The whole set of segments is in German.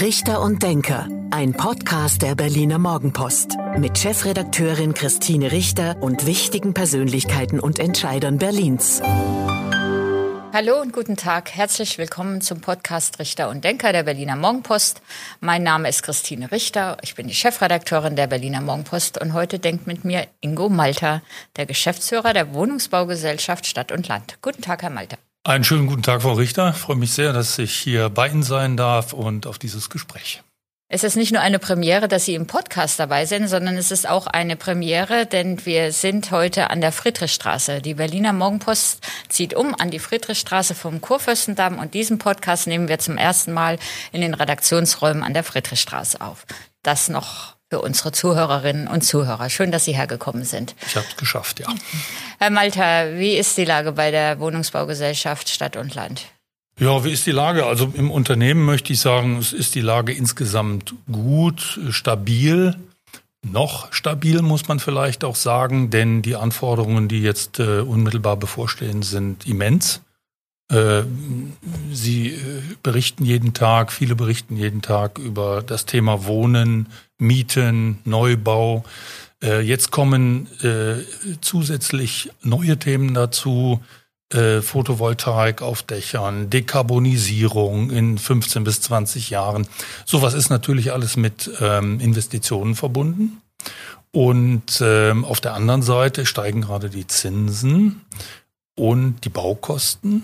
Richter und Denker, ein Podcast der Berliner Morgenpost mit Chefredakteurin Christine Richter und wichtigen Persönlichkeiten und Entscheidern Berlins. Hallo und guten Tag. Herzlich willkommen zum Podcast Richter und Denker der Berliner Morgenpost. Mein Name ist Christine Richter. Ich bin die Chefredakteurin der Berliner Morgenpost und heute denkt mit mir Ingo Malter, der Geschäftsführer der Wohnungsbaugesellschaft Stadt und Land. Guten Tag, Herr Malter. Einen schönen guten Tag, Frau Richter. Ich freue mich sehr, dass ich hier bei Ihnen sein darf und auf dieses Gespräch. Es ist nicht nur eine Premiere, dass Sie im Podcast dabei sind, sondern es ist auch eine Premiere, denn wir sind heute an der Friedrichstraße. Die Berliner Morgenpost zieht um an die Friedrichstraße vom Kurfürstendamm und diesen Podcast nehmen wir zum ersten Mal in den Redaktionsräumen an der Friedrichstraße auf. Das noch für unsere Zuhörerinnen und Zuhörer. Schön, dass Sie hergekommen sind. Ich habe es geschafft, ja. Herr Malta, wie ist die Lage bei der Wohnungsbaugesellschaft Stadt und Land? Ja, wie ist die Lage? Also im Unternehmen möchte ich sagen, es ist die Lage insgesamt gut, stabil. Noch stabil muss man vielleicht auch sagen, denn die Anforderungen, die jetzt äh, unmittelbar bevorstehen, sind immens. Äh, Sie äh, berichten jeden Tag, viele berichten jeden Tag über das Thema Wohnen, Mieten, Neubau. Äh, jetzt kommen zusätzlich neue Themen dazu. Photovoltaik auf Dächern, Dekarbonisierung in 15 bis 20 Jahren. Sowas ist natürlich alles mit ähm, Investitionen verbunden. Und ähm, auf der anderen Seite steigen gerade die Zinsen und die Baukosten.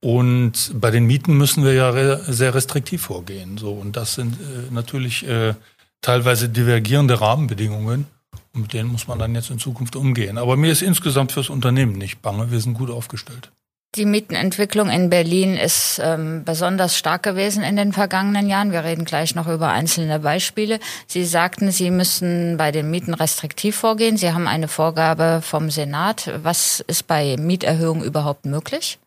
Und bei den Mieten müssen wir ja sehr restriktiv vorgehen. So und das sind äh, natürlich äh, teilweise divergierende Rahmenbedingungen. Und mit denen muss man dann jetzt in Zukunft umgehen. Aber mir ist insgesamt fürs Unternehmen nicht bange. Wir sind gut aufgestellt. Die Mietenentwicklung in Berlin ist ähm, besonders stark gewesen in den vergangenen Jahren. Wir reden gleich noch über einzelne Beispiele. Sie sagten, Sie müssen bei den Mieten restriktiv vorgehen. Sie haben eine Vorgabe vom Senat. Was ist bei Mieterhöhungen überhaupt möglich?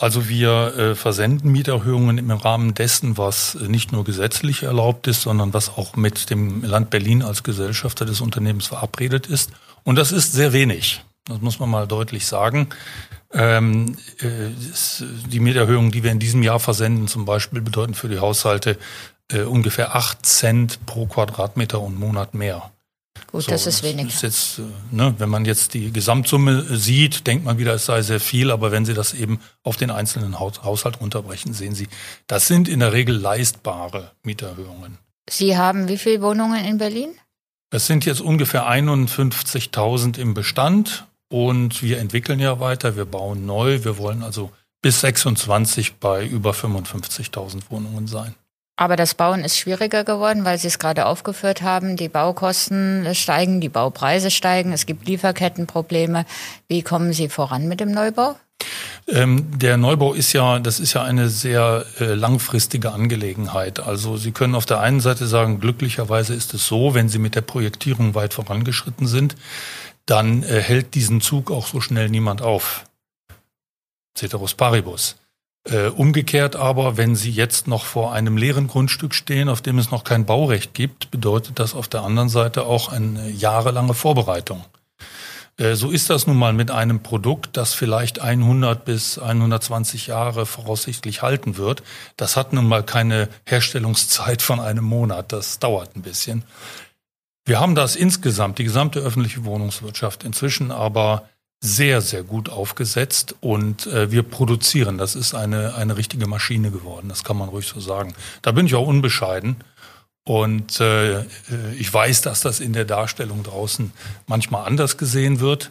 Also wir äh, versenden Mieterhöhungen im Rahmen dessen, was nicht nur gesetzlich erlaubt ist, sondern was auch mit dem Land Berlin als Gesellschafter des Unternehmens verabredet ist. Und das ist sehr wenig. Das muss man mal deutlich sagen. Ähm, äh, die Mieterhöhungen, die wir in diesem Jahr versenden, zum Beispiel bedeuten für die Haushalte äh, ungefähr acht Cent pro Quadratmeter und Monat mehr. Gut, so, das ist wenig. Ist jetzt, äh, ne, wenn man jetzt die Gesamtsumme äh, sieht, denkt man wieder, es sei sehr viel, aber wenn Sie das eben auf den einzelnen Haushalt runterbrechen, sehen Sie, das sind in der Regel leistbare Mieterhöhungen. Sie haben wie viele Wohnungen in Berlin? Es sind jetzt ungefähr 51.000 im Bestand und wir entwickeln ja weiter, wir bauen neu. Wir wollen also bis 26 bei über 55.000 Wohnungen sein. Aber das Bauen ist schwieriger geworden, weil Sie es gerade aufgeführt haben. Die Baukosten steigen, die Baupreise steigen, es gibt Lieferkettenprobleme. Wie kommen Sie voran mit dem Neubau? Ähm, der Neubau ist ja, das ist ja eine sehr äh, langfristige Angelegenheit. Also Sie können auf der einen Seite sagen, glücklicherweise ist es so, wenn Sie mit der Projektierung weit vorangeschritten sind, dann äh, hält diesen Zug auch so schnell niemand auf. Ceteris paribus. Äh, umgekehrt aber, wenn Sie jetzt noch vor einem leeren Grundstück stehen, auf dem es noch kein Baurecht gibt, bedeutet das auf der anderen Seite auch eine jahrelange Vorbereitung. Äh, so ist das nun mal mit einem Produkt, das vielleicht 100 bis 120 Jahre voraussichtlich halten wird. Das hat nun mal keine Herstellungszeit von einem Monat. Das dauert ein bisschen. Wir haben das insgesamt, die gesamte öffentliche Wohnungswirtschaft inzwischen aber sehr, sehr gut aufgesetzt und äh, wir produzieren. Das ist eine, eine richtige Maschine geworden, das kann man ruhig so sagen. Da bin ich auch unbescheiden. Und äh, ich weiß, dass das in der Darstellung draußen manchmal anders gesehen wird.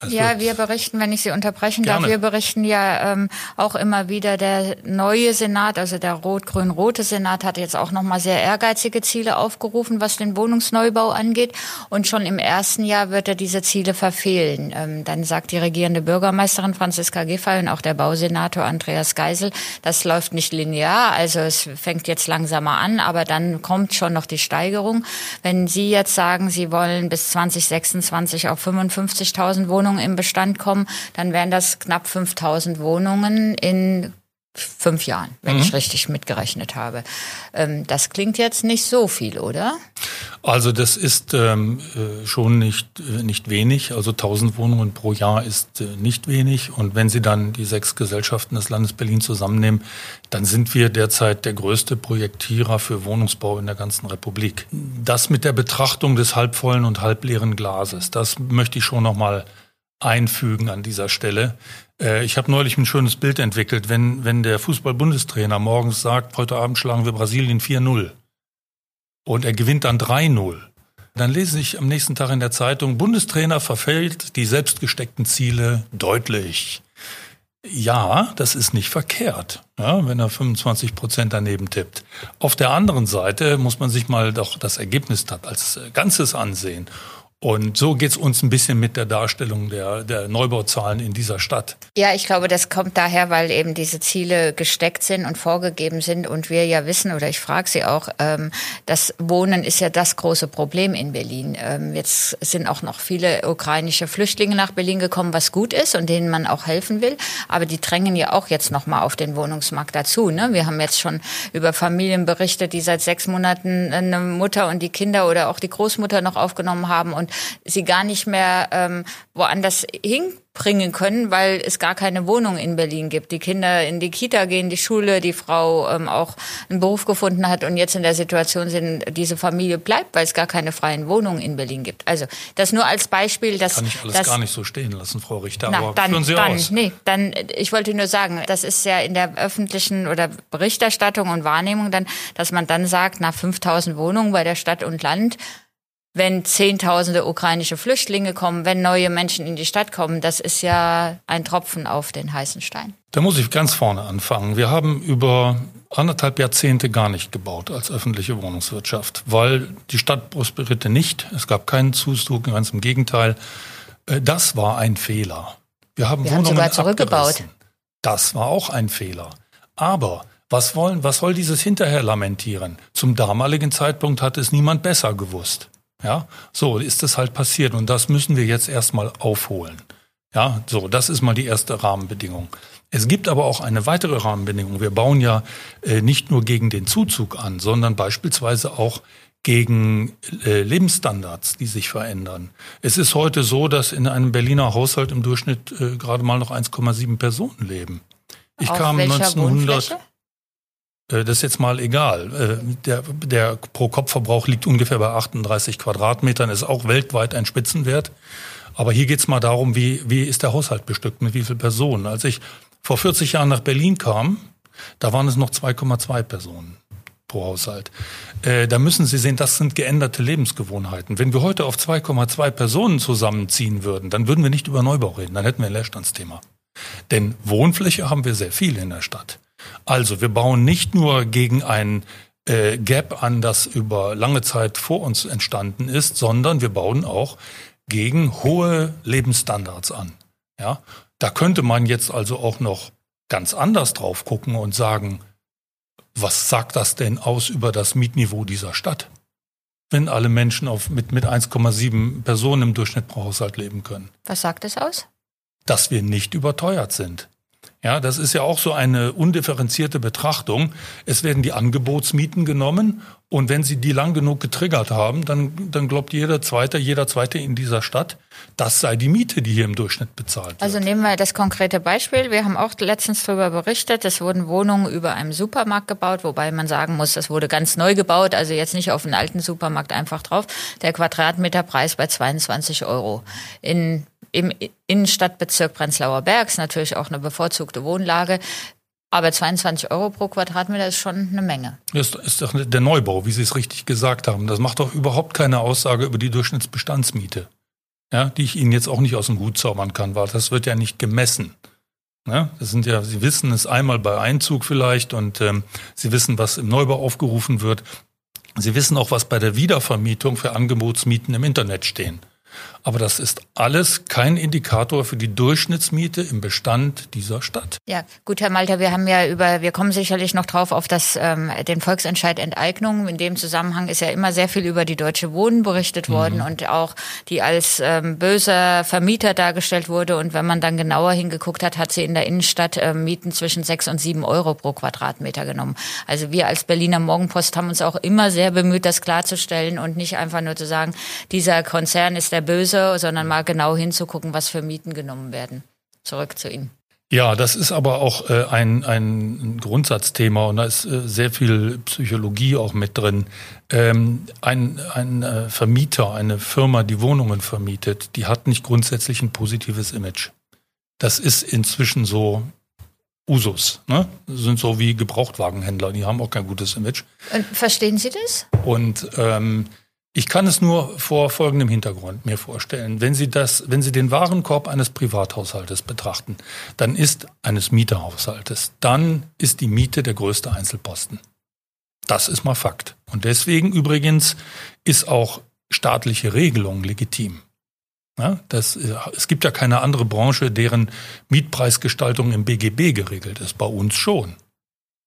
Also ja, wir berichten, wenn ich Sie unterbrechen gerne. darf, wir berichten ja ähm, auch immer wieder, der neue Senat, also der rot-grün-rote Senat, hat jetzt auch nochmal sehr ehrgeizige Ziele aufgerufen, was den Wohnungsneubau angeht. Und schon im ersten Jahr wird er diese Ziele verfehlen. Ähm, dann sagt die regierende Bürgermeisterin Franziska Giffey und auch der Bausenator Andreas Geisel, das läuft nicht linear, also es fängt jetzt langsamer an, aber dann kommt schon noch die Steigerung. Wenn Sie jetzt sagen, Sie wollen bis 2026 auf 55.000 Wohnungen Wohnungen im Bestand kommen, dann wären das knapp 5000 Wohnungen in fünf Jahren, wenn mhm. ich richtig mitgerechnet habe. Ähm, das klingt jetzt nicht so viel, oder? Also das ist ähm, äh, schon nicht, äh, nicht wenig. Also 1000 Wohnungen pro Jahr ist äh, nicht wenig. Und wenn Sie dann die sechs Gesellschaften des Landes Berlin zusammennehmen, dann sind wir derzeit der größte Projektierer für Wohnungsbau in der ganzen Republik. Das mit der Betrachtung des halbvollen und halbleeren Glases, das möchte ich schon nochmal einfügen an dieser Stelle. Äh, ich habe neulich ein schönes Bild entwickelt, wenn, wenn der Fußball-Bundestrainer morgens sagt, heute Abend schlagen wir Brasilien 4-0 und er gewinnt dann 3-0. Dann lese ich am nächsten Tag in der Zeitung, Bundestrainer verfällt die selbstgesteckten Ziele deutlich. Ja, das ist nicht verkehrt, ja, wenn er 25 Prozent daneben tippt. Auf der anderen Seite muss man sich mal doch das Ergebnis als Ganzes ansehen. Und so geht's uns ein bisschen mit der Darstellung der, der Neubauzahlen in dieser Stadt. Ja, ich glaube, das kommt daher, weil eben diese Ziele gesteckt sind und vorgegeben sind und wir ja wissen, oder ich frage Sie auch, ähm, das Wohnen ist ja das große Problem in Berlin. Ähm, jetzt sind auch noch viele ukrainische Flüchtlinge nach Berlin gekommen, was gut ist und denen man auch helfen will. Aber die drängen ja auch jetzt nochmal auf den Wohnungsmarkt dazu. Ne? Wir haben jetzt schon über Familien berichtet, die seit sechs Monaten eine Mutter und die Kinder oder auch die Großmutter noch aufgenommen haben und sie gar nicht mehr ähm, woanders hinbringen können, weil es gar keine Wohnung in Berlin gibt. Die Kinder in die Kita gehen, die Schule, die Frau ähm, auch einen Beruf gefunden hat und jetzt in der Situation sind, diese Familie bleibt, weil es gar keine freien Wohnungen in Berlin gibt. Also das nur als Beispiel, dass kann ich alles dass, gar nicht so stehen lassen, Frau Richter. Na, aber dann, führen Sie dann, aus. Nee, dann ich wollte nur sagen, das ist ja in der öffentlichen oder Berichterstattung und Wahrnehmung dann, dass man dann sagt, nach 5000 Wohnungen bei der Stadt und Land wenn Zehntausende ukrainische Flüchtlinge kommen, wenn neue Menschen in die Stadt kommen, das ist ja ein Tropfen auf den heißen Stein. Da muss ich ganz vorne anfangen. Wir haben über anderthalb Jahrzehnte gar nicht gebaut als öffentliche Wohnungswirtschaft, weil die Stadt prosperierte nicht. Es gab keinen Zuzug, ganz im Gegenteil. Äh, das war ein Fehler. Wir haben Wir Wohnungen haben sogar zurückgebaut. Abgerissen. Das war auch ein Fehler. Aber was wollen, was soll dieses hinterher lamentieren? Zum damaligen Zeitpunkt hat es niemand besser gewusst. Ja, so ist es halt passiert und das müssen wir jetzt erstmal aufholen. Ja, so, das ist mal die erste Rahmenbedingung. Es gibt aber auch eine weitere Rahmenbedingung. Wir bauen ja äh, nicht nur gegen den Zuzug an, sondern beispielsweise auch gegen äh, Lebensstandards, die sich verändern. Es ist heute so, dass in einem Berliner Haushalt im Durchschnitt äh, gerade mal noch 1,7 Personen leben. Ich Auf kam 1900 Wohnfläche? Äh, das ist jetzt mal egal. Äh, der, der Pro-Kopf-Verbrauch liegt ungefähr bei 38 Quadratmetern, ist auch weltweit ein Spitzenwert. Aber hier geht es mal darum, wie, wie ist der Haushalt bestückt, mit wie vielen Personen. Als ich vor 40 Jahren nach Berlin kam, da waren es noch 2,2 Personen pro Haushalt. Äh, da müssen Sie sehen, das sind geänderte Lebensgewohnheiten. Wenn wir heute auf 2,2 Personen zusammenziehen würden, dann würden wir nicht über Neubau reden, dann hätten wir ein Leerstandsthema. Denn Wohnfläche haben wir sehr viel in der Stadt. Also wir bauen nicht nur gegen ein äh, Gap an, das über lange Zeit vor uns entstanden ist, sondern wir bauen auch gegen hohe Lebensstandards an. Ja, da könnte man jetzt also auch noch ganz anders drauf gucken und sagen, was sagt das denn aus über das Mietniveau dieser Stadt? Wenn alle Menschen auf, mit, mit 1,7 Personen im Durchschnitt pro Haushalt leben können. Was sagt es aus? Dass wir nicht überteuert sind. Ja, das ist ja auch so eine undifferenzierte Betrachtung. Es werden die Angebotsmieten genommen und wenn Sie die lang genug getriggert haben, dann, dann glaubt jeder Zweite, jeder Zweite in dieser Stadt, das sei die Miete, die hier im Durchschnitt bezahlt wird. Also nehmen wir das konkrete Beispiel. Wir haben auch letztens darüber berichtet, es wurden Wohnungen über einem Supermarkt gebaut, wobei man sagen muss, das wurde ganz neu gebaut, also jetzt nicht auf einen alten Supermarkt einfach drauf. Der Quadratmeterpreis bei 22 Euro. In im Innenstadtbezirk Prenzlauer Berg ist natürlich auch eine bevorzugte Wohnlage. Aber 22 Euro pro Quadratmeter ist schon eine Menge. Das ist doch der Neubau, wie Sie es richtig gesagt haben. Das macht doch überhaupt keine Aussage über die Durchschnittsbestandsmiete. Ja, die ich Ihnen jetzt auch nicht aus dem Hut zaubern kann, weil das wird ja nicht gemessen. Ja, das sind ja, Sie wissen es einmal bei Einzug vielleicht und ähm, Sie wissen, was im Neubau aufgerufen wird. Sie wissen auch, was bei der Wiedervermietung für Angebotsmieten im Internet stehen. Aber das ist alles kein Indikator für die Durchschnittsmiete im Bestand dieser Stadt. Ja, gut, Herr Malter, wir haben ja über, wir kommen sicherlich noch drauf auf das, ähm, den Volksentscheid Enteignung. In dem Zusammenhang ist ja immer sehr viel über die Deutsche Wohnen berichtet worden mhm. und auch die als ähm, böser Vermieter dargestellt wurde. Und wenn man dann genauer hingeguckt hat, hat sie in der Innenstadt äh, Mieten zwischen sechs und sieben Euro pro Quadratmeter genommen. Also wir als Berliner Morgenpost haben uns auch immer sehr bemüht, das klarzustellen und nicht einfach nur zu sagen, dieser Konzern ist der Böse, sondern mal genau hinzugucken, was für Mieten genommen werden. Zurück zu Ihnen. Ja, das ist aber auch äh, ein, ein Grundsatzthema und da ist äh, sehr viel Psychologie auch mit drin. Ähm, ein ein äh, Vermieter, eine Firma, die Wohnungen vermietet, die hat nicht grundsätzlich ein positives Image. Das ist inzwischen so Usus. Ne? Das sind so wie Gebrauchtwagenhändler, die haben auch kein gutes Image. Und verstehen Sie das? Und ähm, ich kann es nur vor folgendem Hintergrund mir vorstellen. Wenn Sie das, wenn Sie den Warenkorb eines Privathaushaltes betrachten, dann ist eines Mieterhaushaltes, dann ist die Miete der größte Einzelposten. Das ist mal Fakt. Und deswegen übrigens ist auch staatliche Regelung legitim. Ja, das, es gibt ja keine andere Branche, deren Mietpreisgestaltung im BGB geregelt ist. Bei uns schon.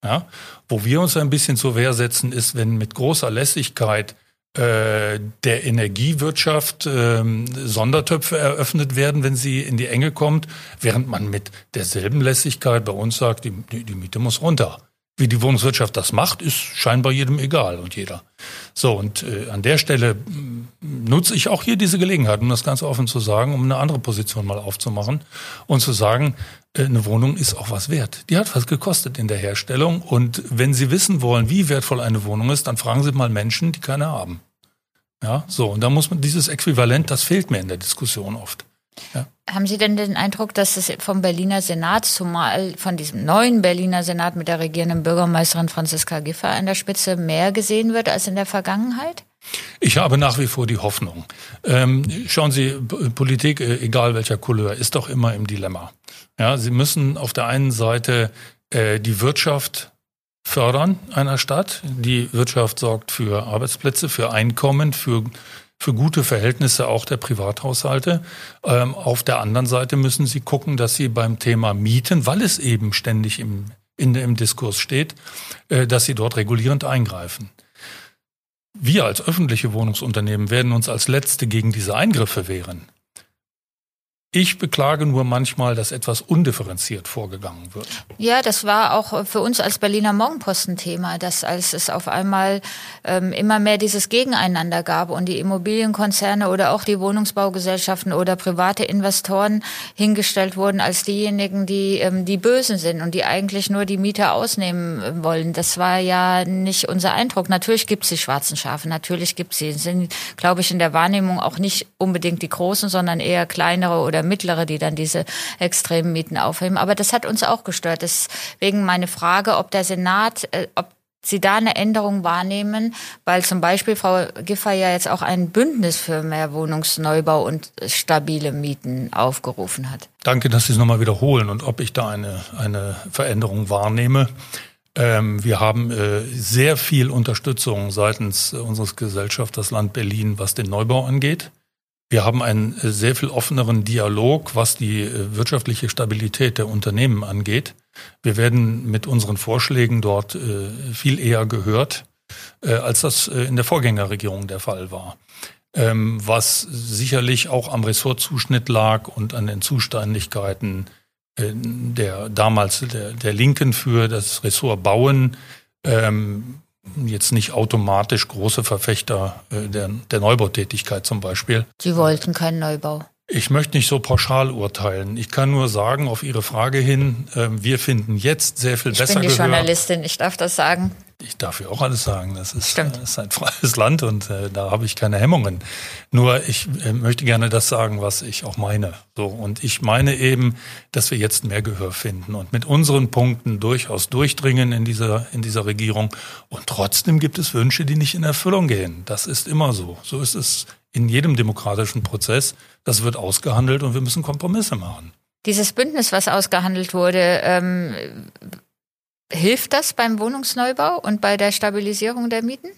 Ja, wo wir uns ein bisschen zur Wehr setzen, ist, wenn mit großer Lässigkeit äh, der Energiewirtschaft äh, Sondertöpfe eröffnet werden, wenn sie in die Enge kommt, während man mit derselben Lässigkeit bei uns sagt, die, die Miete muss runter. Wie die Wohnungswirtschaft das macht, ist scheinbar jedem egal und jeder. So, und äh, an der Stelle nutze ich auch hier diese Gelegenheit, um das ganz offen zu sagen, um eine andere Position mal aufzumachen und zu sagen, äh, eine Wohnung ist auch was wert. Die hat was gekostet in der Herstellung. Und wenn Sie wissen wollen, wie wertvoll eine Wohnung ist, dann fragen Sie mal Menschen, die keine haben. Ja, so. Und da muss man dieses Äquivalent, das fehlt mir in der Diskussion oft. Ja. Haben Sie denn den Eindruck, dass es vom Berliner Senat, zumal von diesem neuen Berliner Senat mit der regierenden Bürgermeisterin Franziska Giffey an der Spitze mehr gesehen wird als in der Vergangenheit? Ich habe nach wie vor die Hoffnung. Ähm, schauen Sie, Politik, äh, egal welcher Couleur, ist doch immer im Dilemma. Ja, Sie müssen auf der einen Seite äh, die Wirtschaft fördern einer Stadt. Die Wirtschaft sorgt für Arbeitsplätze, für Einkommen, für für gute Verhältnisse auch der Privathaushalte. Ähm, auf der anderen Seite müssen Sie gucken, dass Sie beim Thema Mieten, weil es eben ständig im, in, im Diskurs steht, äh, dass Sie dort regulierend eingreifen. Wir als öffentliche Wohnungsunternehmen werden uns als Letzte gegen diese Eingriffe wehren. Ich beklage nur manchmal, dass etwas undifferenziert vorgegangen wird. Ja, das war auch für uns als Berliner Morgenposten Thema, dass als es auf einmal ähm, immer mehr dieses Gegeneinander gab und die Immobilienkonzerne oder auch die Wohnungsbaugesellschaften oder private Investoren hingestellt wurden als diejenigen, die ähm, die Bösen sind und die eigentlich nur die Mieter ausnehmen wollen. Das war ja nicht unser Eindruck. Natürlich gibt es die schwarzen Schafe, natürlich gibt es sie. Sind, glaube ich, in der Wahrnehmung auch nicht unbedingt die großen, sondern eher kleinere oder mittlere, die dann diese extremen Mieten aufheben. Aber das hat uns auch gestört. Deswegen meine Frage, ob der Senat, äh, ob Sie da eine Änderung wahrnehmen, weil zum Beispiel Frau Giffer ja jetzt auch ein Bündnis für mehr Wohnungsneubau und stabile Mieten aufgerufen hat. Danke, dass Sie es nochmal wiederholen und ob ich da eine, eine Veränderung wahrnehme. Ähm, wir haben äh, sehr viel Unterstützung seitens unseres Gesellschafters Land Berlin, was den Neubau angeht. Wir haben einen äh, sehr viel offeneren Dialog, was die äh, wirtschaftliche Stabilität der Unternehmen angeht. Wir werden mit unseren Vorschlägen dort äh, viel eher gehört, als das in der Vorgängerregierung der Fall war. Ähm, was sicherlich auch am Ressortzuschnitt lag und an den Zuständigkeiten der damals der, der Linken für das Ressort Bauen ähm, jetzt nicht automatisch große Verfechter äh, der, der Neubautätigkeit zum Beispiel. Sie wollten keinen Neubau. Ich möchte nicht so pauschal urteilen. Ich kann nur sagen, auf Ihre Frage hin, äh, wir finden jetzt sehr viel ich besser. Ich bin die Gehör. Journalistin, ich darf das sagen. Ich darf ja auch alles sagen. Das ist, das ist ein freies Land und äh, da habe ich keine Hemmungen. Nur ich äh, möchte gerne das sagen, was ich auch meine. So und ich meine eben, dass wir jetzt mehr Gehör finden und mit unseren Punkten durchaus durchdringen in dieser in dieser Regierung. Und trotzdem gibt es Wünsche, die nicht in Erfüllung gehen. Das ist immer so. So ist es in jedem demokratischen Prozess. Das wird ausgehandelt und wir müssen Kompromisse machen. Dieses Bündnis, was ausgehandelt wurde, ähm, Hilft das beim Wohnungsneubau und bei der Stabilisierung der Mieten?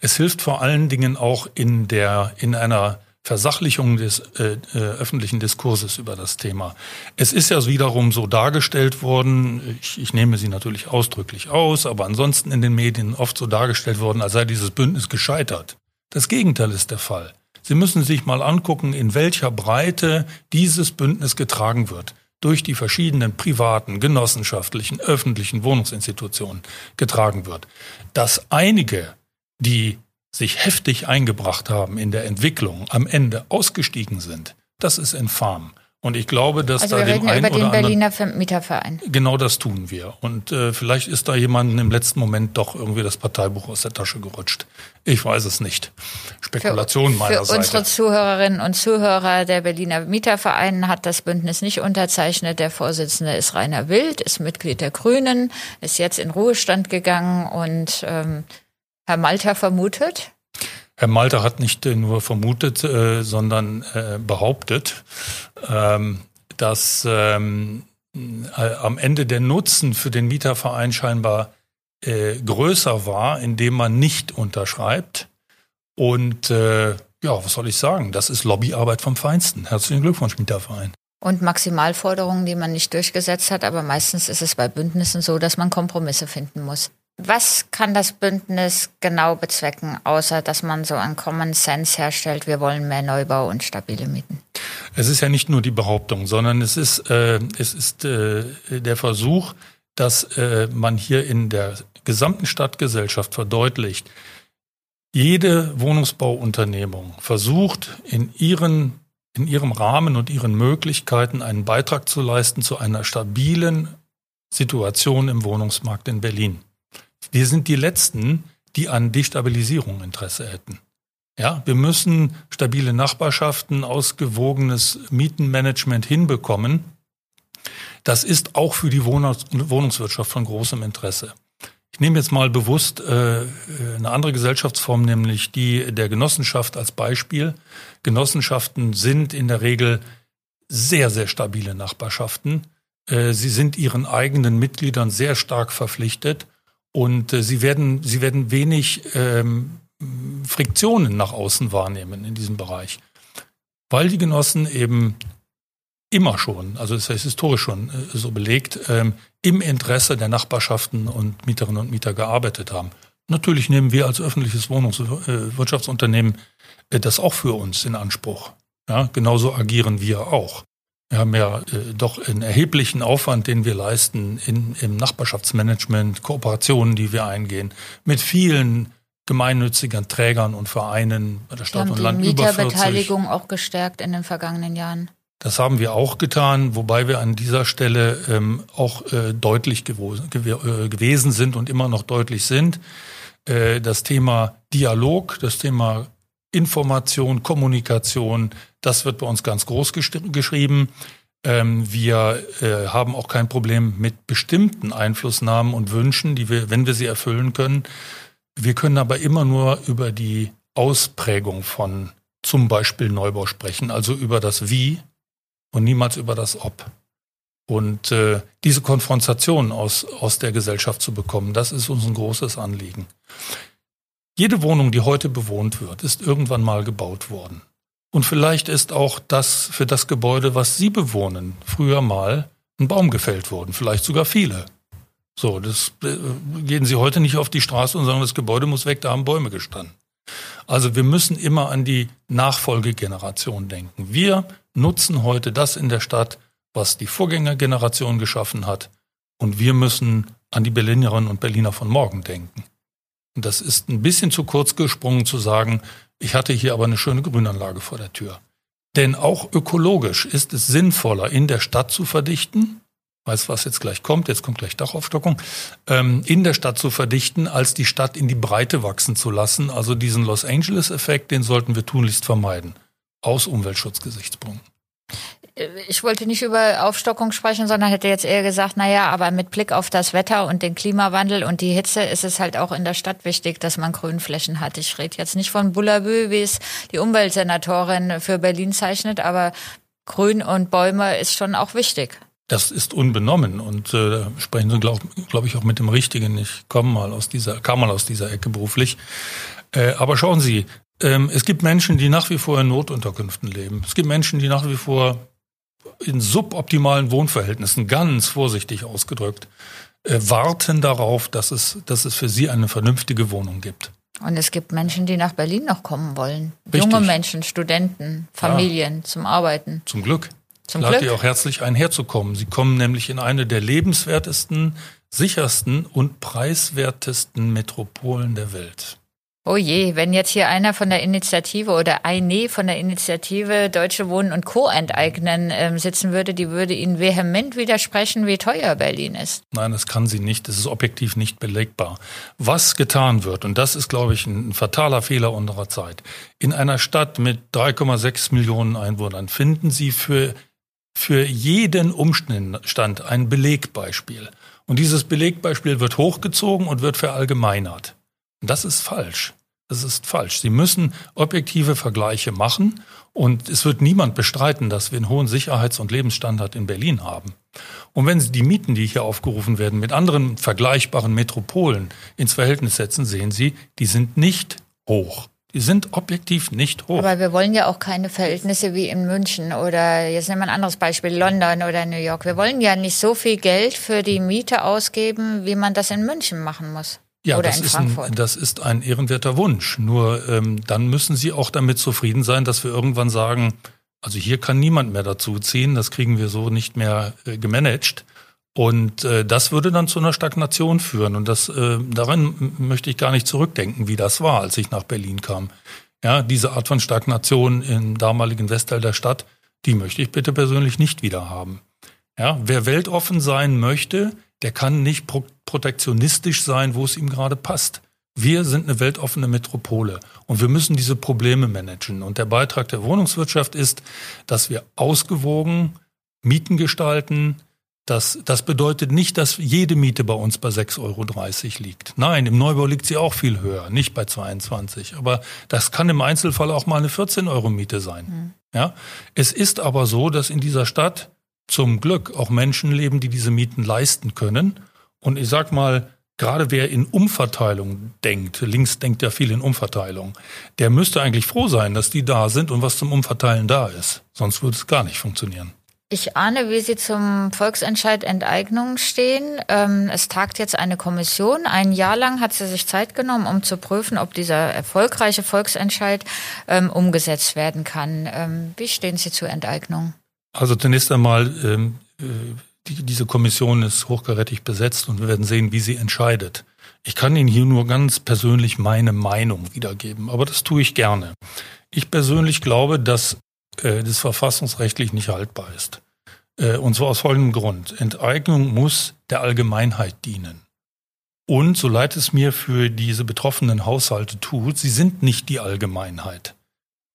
Es hilft vor allen Dingen auch in der, in einer Versachlichung des äh, äh, öffentlichen Diskurses über das Thema. Es ist ja wiederum so dargestellt worden, ich, ich nehme sie natürlich ausdrücklich aus, aber ansonsten in den Medien oft so dargestellt worden, als sei dieses Bündnis gescheitert. Das Gegenteil ist der Fall. Sie müssen sich mal angucken, in welcher Breite dieses Bündnis getragen wird durch die verschiedenen privaten, genossenschaftlichen, öffentlichen Wohnungsinstitutionen getragen wird. Dass einige, die sich heftig eingebracht haben in der Entwicklung, am Ende ausgestiegen sind, das ist infam. Und ich glaube, dass also da wir dem reden einen über oder den Berliner Mieterverein. genau das tun wir. Und äh, vielleicht ist da jemandem im letzten Moment doch irgendwie das Parteibuch aus der Tasche gerutscht. Ich weiß es nicht. Spekulation für, meiner für Seite. unsere Zuhörerinnen und Zuhörer der Berliner Mieterverein hat das Bündnis nicht unterzeichnet. Der Vorsitzende ist Rainer Wild, ist Mitglied der Grünen, ist jetzt in Ruhestand gegangen und ähm, Herr Malter vermutet. Herr Malter hat nicht äh, nur vermutet, äh, sondern äh, behauptet, ähm, dass ähm, äh, am Ende der Nutzen für den Mieterverein scheinbar äh, größer war, indem man nicht unterschreibt. Und äh, ja, was soll ich sagen? Das ist Lobbyarbeit vom Feinsten. Herzlichen Glückwunsch, Mieterverein. Und Maximalforderungen, die man nicht durchgesetzt hat, aber meistens ist es bei Bündnissen so, dass man Kompromisse finden muss. Was kann das Bündnis genau bezwecken, außer dass man so einen Common Sense herstellt, wir wollen mehr Neubau und stabile Mieten? Es ist ja nicht nur die Behauptung, sondern es ist, äh, es ist äh, der Versuch, dass äh, man hier in der gesamten Stadtgesellschaft verdeutlicht, jede Wohnungsbauunternehmung versucht in ihren in ihrem Rahmen und ihren Möglichkeiten einen Beitrag zu leisten zu einer stabilen Situation im Wohnungsmarkt in Berlin. Wir sind die Letzten, die an Destabilisierung Interesse hätten. Ja, wir müssen stabile Nachbarschaften, ausgewogenes Mietenmanagement hinbekommen. Das ist auch für die Wohnungswirtschaft von großem Interesse. Ich nehme jetzt mal bewusst äh, eine andere Gesellschaftsform, nämlich die der Genossenschaft als Beispiel. Genossenschaften sind in der Regel sehr, sehr stabile Nachbarschaften. Äh, sie sind ihren eigenen Mitgliedern sehr stark verpflichtet und äh, sie werden, sie werden wenig ähm, Friktionen nach außen wahrnehmen in diesem Bereich, weil die Genossen eben immer schon, also das heißt historisch schon äh, so belegt, ähm, im Interesse der Nachbarschaften und Mieterinnen und Mieter gearbeitet haben. Natürlich nehmen wir als öffentliches Wohnungswirtschaftsunternehmen äh, das auch für uns in Anspruch. Ja, genauso agieren wir auch. Wir haben ja äh, doch einen erheblichen Aufwand, den wir leisten in, im Nachbarschaftsmanagement, Kooperationen, die wir eingehen, mit vielen gemeinnützigen Trägern und Vereinen bei der Stadt und haben Land die über 40. Mieterbeteiligung auch gestärkt in den vergangenen Jahren. Das haben wir auch getan, wobei wir an dieser Stelle ähm, auch äh, deutlich gew gew äh, gewesen sind und immer noch deutlich sind. Äh, das Thema Dialog, das Thema Information, Kommunikation, das wird bei uns ganz groß geschrieben. Ähm, wir äh, haben auch kein Problem mit bestimmten Einflussnahmen und Wünschen, die wir, wenn wir sie erfüllen können. Wir können aber immer nur über die Ausprägung von zum Beispiel Neubau sprechen, also über das Wie und niemals über das Ob. Und äh, diese Konfrontation aus, aus der Gesellschaft zu bekommen, das ist uns ein großes Anliegen. Jede Wohnung, die heute bewohnt wird, ist irgendwann mal gebaut worden. Und vielleicht ist auch das für das Gebäude, was Sie bewohnen, früher mal ein Baum gefällt worden, vielleicht sogar viele. So, das äh, gehen Sie heute nicht auf die Straße und sagen, das Gebäude muss weg, da haben Bäume gestanden. Also wir müssen immer an die Nachfolgegeneration denken. Wir nutzen heute das in der Stadt, was die Vorgängergeneration geschaffen hat. Und wir müssen an die Berlinerinnen und Berliner von morgen denken. Und das ist ein bisschen zu kurz gesprungen zu sagen, ich hatte hier aber eine schöne Grünanlage vor der Tür. Denn auch ökologisch ist es sinnvoller, in der Stadt zu verdichten, weiß was jetzt gleich kommt, jetzt kommt gleich Dachaufstockung, ähm, in der Stadt zu verdichten, als die Stadt in die Breite wachsen zu lassen. Also diesen Los Angeles-Effekt, den sollten wir tunlichst vermeiden, aus Umweltschutzgesichtspunkten ich wollte nicht über Aufstockung sprechen, sondern hätte jetzt eher gesagt, na ja, aber mit Blick auf das Wetter und den Klimawandel und die Hitze ist es halt auch in der Stadt wichtig, dass man Grünflächen hat. Ich rede jetzt nicht von Bullabü, wie es die Umweltsenatorin für Berlin zeichnet, aber Grün und Bäume ist schon auch wichtig. Das ist unbenommen und äh, sprechen Sie, glaube glaub ich, auch mit dem Richtigen. Ich komme mal aus dieser, kam mal aus dieser Ecke beruflich. Äh, aber schauen Sie, ähm, es gibt Menschen, die nach wie vor in Notunterkünften leben. Es gibt Menschen, die nach wie vor in suboptimalen Wohnverhältnissen, ganz vorsichtig ausgedrückt, äh, warten darauf, dass es, dass es für sie eine vernünftige Wohnung gibt. Und es gibt Menschen, die nach Berlin noch kommen wollen. Richtig. Junge Menschen, Studenten, Familien ja. zum Arbeiten. Zum Glück. Zum lade Glück. auch herzlich ein, herzukommen. Sie kommen nämlich in eine der lebenswertesten, sichersten und preiswertesten Metropolen der Welt. Oh je, wenn jetzt hier einer von der Initiative oder eine von der Initiative Deutsche Wohnen und Co. enteignen ähm, sitzen würde, die würde Ihnen vehement widersprechen, wie teuer Berlin ist. Nein, das kann sie nicht. Das ist objektiv nicht belegbar. Was getan wird, und das ist, glaube ich, ein fataler Fehler unserer Zeit, in einer Stadt mit 3,6 Millionen Einwohnern finden Sie für, für jeden Umstand ein Belegbeispiel. Und dieses Belegbeispiel wird hochgezogen und wird verallgemeinert. Das ist falsch. Das ist falsch. Sie müssen objektive Vergleiche machen und es wird niemand bestreiten, dass wir einen hohen Sicherheits- und Lebensstandard in Berlin haben. Und wenn Sie die Mieten, die hier aufgerufen werden, mit anderen vergleichbaren Metropolen ins Verhältnis setzen, sehen Sie, die sind nicht hoch. Die sind objektiv nicht hoch. Aber wir wollen ja auch keine Verhältnisse wie in München oder jetzt nehmen wir ein anderes Beispiel, London oder New York. Wir wollen ja nicht so viel Geld für die Miete ausgeben, wie man das in München machen muss. Ja, Oder das, ist ein, das ist ein ehrenwerter Wunsch. Nur ähm, dann müssen Sie auch damit zufrieden sein, dass wir irgendwann sagen, also hier kann niemand mehr dazu ziehen, das kriegen wir so nicht mehr äh, gemanagt. Und äh, das würde dann zu einer Stagnation führen. Und das äh, daran möchte ich gar nicht zurückdenken, wie das war, als ich nach Berlin kam. Ja, diese Art von Stagnation im damaligen Westteil der Stadt, die möchte ich bitte persönlich nicht wieder haben. Ja, wer weltoffen sein möchte, der kann nicht pro protektionistisch sein, wo es ihm gerade passt. Wir sind eine weltoffene Metropole und wir müssen diese Probleme managen. Und der Beitrag der Wohnungswirtschaft ist, dass wir ausgewogen Mieten gestalten. Das, das bedeutet nicht, dass jede Miete bei uns bei 6,30 Euro liegt. Nein, im Neubau liegt sie auch viel höher, nicht bei 22. Aber das kann im Einzelfall auch mal eine 14 Euro Miete sein. Mhm. Ja? Es ist aber so, dass in dieser Stadt zum Glück auch Menschen leben, die diese Mieten leisten können. Und ich sag mal, gerade wer in Umverteilung denkt, links denkt ja viel in Umverteilung, der müsste eigentlich froh sein, dass die da sind und was zum Umverteilen da ist. Sonst würde es gar nicht funktionieren. Ich ahne, wie Sie zum Volksentscheid Enteignung stehen. Ähm, es tagt jetzt eine Kommission. Ein Jahr lang hat sie sich Zeit genommen, um zu prüfen, ob dieser erfolgreiche Volksentscheid ähm, umgesetzt werden kann. Ähm, wie stehen Sie zur Enteignung? Also zunächst einmal, ähm, äh, die, diese Kommission ist hochkarätig besetzt und wir werden sehen, wie sie entscheidet. Ich kann Ihnen hier nur ganz persönlich meine Meinung wiedergeben, aber das tue ich gerne. Ich persönlich glaube, dass äh, das verfassungsrechtlich nicht haltbar ist. Äh, und zwar aus folgendem Grund. Enteignung muss der Allgemeinheit dienen. Und so leid es mir für diese betroffenen Haushalte tut, sie sind nicht die Allgemeinheit.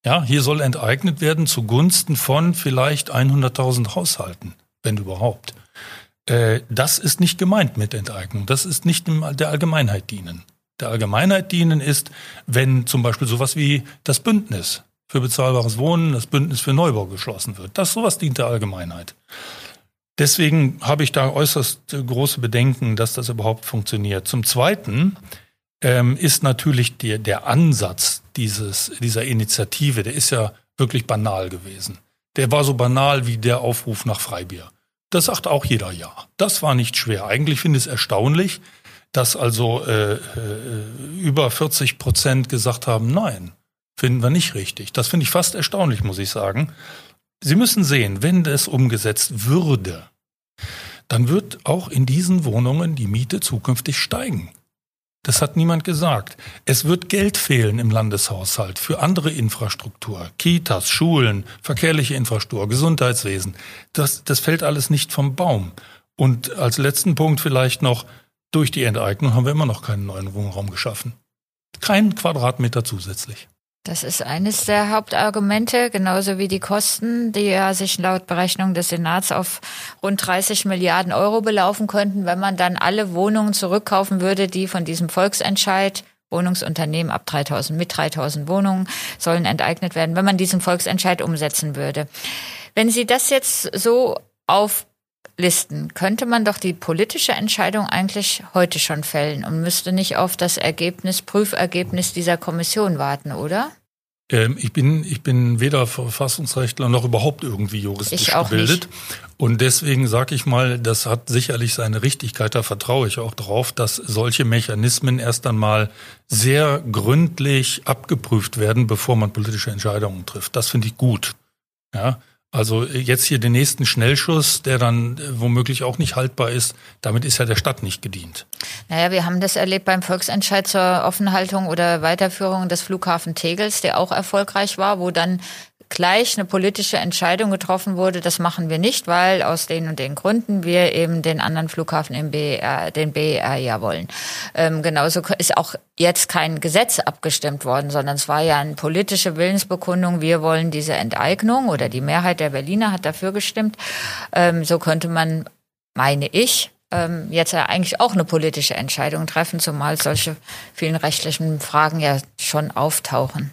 Ja, hier soll enteignet werden zugunsten von vielleicht 100.000 Haushalten, wenn überhaupt. Äh, das ist nicht gemeint mit Enteignung. Das ist nicht der Allgemeinheit dienen. Der Allgemeinheit dienen ist, wenn zum Beispiel sowas wie das Bündnis für bezahlbares Wohnen, das Bündnis für Neubau geschlossen wird. Das sowas dient der Allgemeinheit. Deswegen habe ich da äußerst große Bedenken, dass das überhaupt funktioniert. Zum Zweiten ähm, ist natürlich der, der Ansatz dieses, dieser Initiative, der ist ja wirklich banal gewesen. Der war so banal wie der Aufruf nach Freibier. Das sagt auch jeder ja. Das war nicht schwer. Eigentlich finde ich es erstaunlich, dass also äh, äh, über 40 Prozent gesagt haben, nein, finden wir nicht richtig. Das finde ich fast erstaunlich, muss ich sagen. Sie müssen sehen, wenn das umgesetzt würde, dann wird auch in diesen Wohnungen die Miete zukünftig steigen. Das hat niemand gesagt. Es wird Geld fehlen im Landeshaushalt für andere Infrastruktur, Kitas, Schulen, verkehrliche Infrastruktur, Gesundheitswesen. Das, das fällt alles nicht vom Baum. Und als letzten Punkt vielleicht noch, durch die Enteignung haben wir immer noch keinen neuen Wohnraum geschaffen. Kein Quadratmeter zusätzlich. Das ist eines der Hauptargumente, genauso wie die Kosten, die ja sich laut Berechnung des Senats auf rund 30 Milliarden Euro belaufen könnten, wenn man dann alle Wohnungen zurückkaufen würde, die von diesem Volksentscheid Wohnungsunternehmen ab 3000 mit 3000 Wohnungen sollen enteignet werden, wenn man diesen Volksentscheid umsetzen würde. Wenn Sie das jetzt so auflisten, könnte man doch die politische Entscheidung eigentlich heute schon fällen und müsste nicht auf das Ergebnis, Prüfergebnis dieser Kommission warten, oder? Ähm, ich bin, ich bin weder Verfassungsrechtler noch überhaupt irgendwie juristisch gebildet. Nicht. Und deswegen sage ich mal, das hat sicherlich seine Richtigkeit. Da vertraue ich auch drauf, dass solche Mechanismen erst einmal sehr gründlich abgeprüft werden, bevor man politische Entscheidungen trifft. Das finde ich gut. Ja, also jetzt hier den nächsten Schnellschuss, der dann äh, womöglich auch nicht haltbar ist, damit ist ja der Stadt nicht gedient. Naja, wir haben das erlebt beim Volksentscheid zur Offenhaltung oder Weiterführung des Flughafen Tegels, der auch erfolgreich war, wo dann gleich eine politische Entscheidung getroffen wurde, das machen wir nicht, weil aus den und den Gründen wir eben den anderen Flughafen im BER, den BER ja wollen. Ähm, genauso ist auch jetzt kein Gesetz abgestimmt worden, sondern es war ja eine politische Willensbekundung, wir wollen diese Enteignung oder die Mehrheit der Berliner hat dafür gestimmt. Ähm, so könnte man, meine ich, ähm, jetzt ja eigentlich auch eine politische Entscheidung treffen, zumal solche vielen rechtlichen Fragen ja schon auftauchen.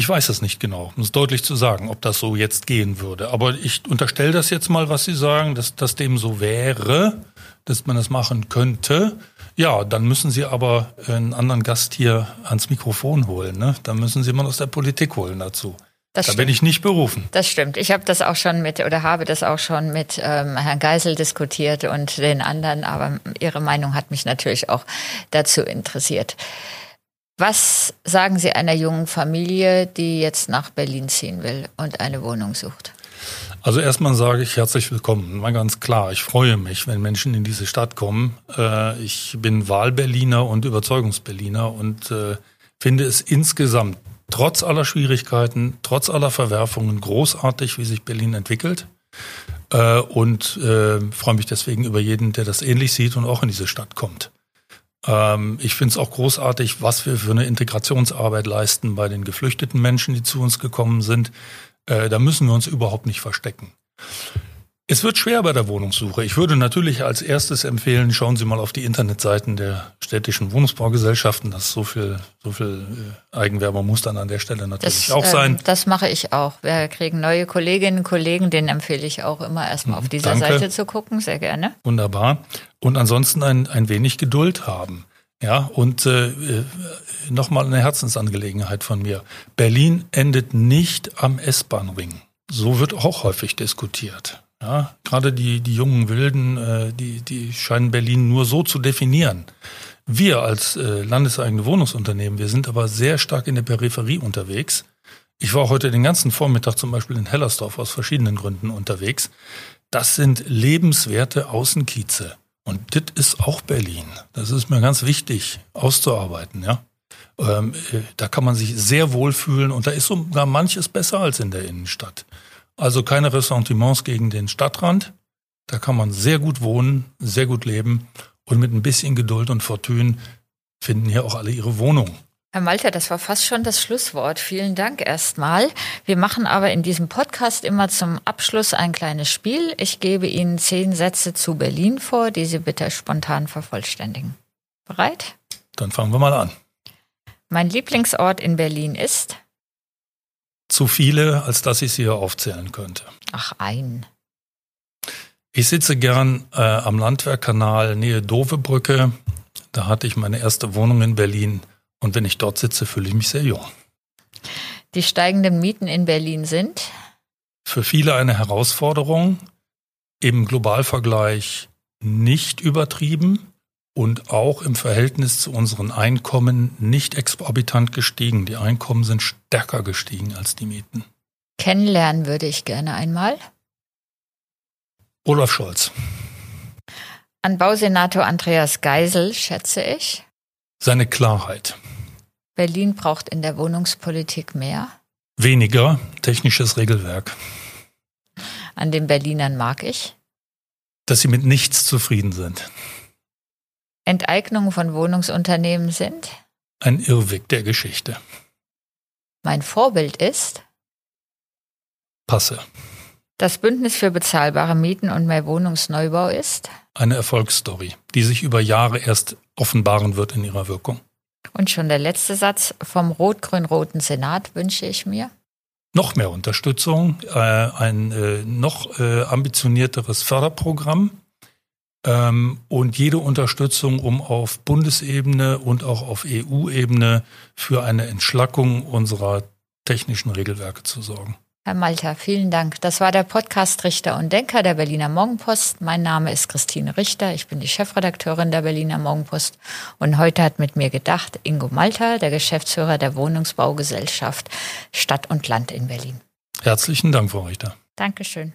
Ich weiß es nicht genau, um es deutlich zu sagen, ob das so jetzt gehen würde. Aber ich unterstelle das jetzt mal, was Sie sagen, dass das dem so wäre, dass man das machen könnte. Ja, dann müssen Sie aber einen anderen Gast hier ans Mikrofon holen. Ne? Dann müssen Sie mal aus der Politik holen dazu. Das da stimmt. bin ich nicht berufen. Das stimmt. Ich habe das auch schon mit oder habe das auch schon mit ähm, Herrn Geisel diskutiert und den anderen, aber Ihre Meinung hat mich natürlich auch dazu interessiert. Was sagen Sie einer jungen Familie, die jetzt nach Berlin ziehen will und eine Wohnung sucht? Also erstmal sage ich herzlich willkommen. Mal ganz klar, ich freue mich, wenn Menschen in diese Stadt kommen. Äh, ich bin Wahlberliner und Überzeugungsberliner und äh, finde es insgesamt trotz aller Schwierigkeiten, trotz aller Verwerfungen großartig, wie sich Berlin entwickelt. Äh, und freue mich deswegen über jeden, der das ähnlich sieht und auch in diese Stadt kommt. Ähm, ich finde es auch großartig, was wir für eine Integrationsarbeit leisten bei den geflüchteten Menschen, die zu uns gekommen sind. Äh, da müssen wir uns überhaupt nicht verstecken. Es wird schwer bei der Wohnungssuche. Ich würde natürlich als erstes empfehlen, schauen Sie mal auf die Internetseiten der städtischen Wohnungsbaugesellschaften. Das so viel, so viel äh, Eigenwerbung muss dann an der Stelle natürlich das, auch sein. Ähm, das mache ich auch. Wir kriegen neue Kolleginnen und Kollegen, denen empfehle ich auch immer erstmal auf dieser Danke. Seite zu gucken. Sehr gerne. Wunderbar. Und ansonsten ein, ein wenig Geduld haben. Ja, und äh, äh nochmal eine Herzensangelegenheit von mir. Berlin endet nicht am S-Bahn-Ring. So wird auch häufig diskutiert. Ja, gerade die, die jungen Wilden, äh, die, die scheinen Berlin nur so zu definieren. Wir als äh, landeseigene Wohnungsunternehmen, wir sind aber sehr stark in der Peripherie unterwegs. Ich war heute den ganzen Vormittag zum Beispiel in Hellersdorf aus verschiedenen Gründen unterwegs. Das sind lebenswerte Außenkieze. Und das ist auch Berlin. Das ist mir ganz wichtig auszuarbeiten, ja. Ähm, äh, da kann man sich sehr wohl fühlen und da ist sogar manches besser als in der Innenstadt. Also keine Ressentiments gegen den Stadtrand. Da kann man sehr gut wohnen, sehr gut leben und mit ein bisschen Geduld und Fortune finden hier auch alle ihre Wohnung. Herr Malter, das war fast schon das Schlusswort. Vielen Dank erstmal. Wir machen aber in diesem Podcast immer zum Abschluss ein kleines Spiel. Ich gebe Ihnen zehn Sätze zu Berlin vor, die Sie bitte spontan vervollständigen. Bereit? Dann fangen wir mal an. Mein Lieblingsort in Berlin ist? Zu viele, als dass ich sie hier aufzählen könnte. Ach, ein. Ich sitze gern äh, am Landwehrkanal Nähe Dovebrücke. Da hatte ich meine erste Wohnung in Berlin. Und wenn ich dort sitze, fühle ich mich sehr jung. Die steigenden Mieten in Berlin sind? Für viele eine Herausforderung. Im Globalvergleich nicht übertrieben und auch im Verhältnis zu unseren Einkommen nicht exorbitant gestiegen. Die Einkommen sind stärker gestiegen als die Mieten. Kennenlernen würde ich gerne einmal. Olaf Scholz. An Bausenator Andreas Geisel schätze ich. Seine Klarheit. Berlin braucht in der Wohnungspolitik mehr. Weniger technisches Regelwerk. An den Berlinern mag ich. Dass sie mit nichts zufrieden sind. Enteignungen von Wohnungsunternehmen sind? Ein Irrweg der Geschichte. Mein Vorbild ist? Passe. Das Bündnis für bezahlbare Mieten und mehr Wohnungsneubau ist? Eine Erfolgsstory, die sich über Jahre erst offenbaren wird in ihrer Wirkung. Und schon der letzte Satz. Vom rot-grün-roten Senat wünsche ich mir? Noch mehr Unterstützung, äh, ein äh, noch äh, ambitionierteres Förderprogramm und jede Unterstützung, um auf Bundesebene und auch auf EU-Ebene für eine Entschlackung unserer technischen Regelwerke zu sorgen. Herr Malter, vielen Dank. Das war der Podcast Richter und Denker der Berliner Morgenpost. Mein Name ist Christine Richter. Ich bin die Chefredakteurin der Berliner Morgenpost. Und heute hat mit mir gedacht Ingo Malter, der Geschäftsführer der Wohnungsbaugesellschaft Stadt und Land in Berlin. Herzlichen Dank, Frau Richter. Dankeschön.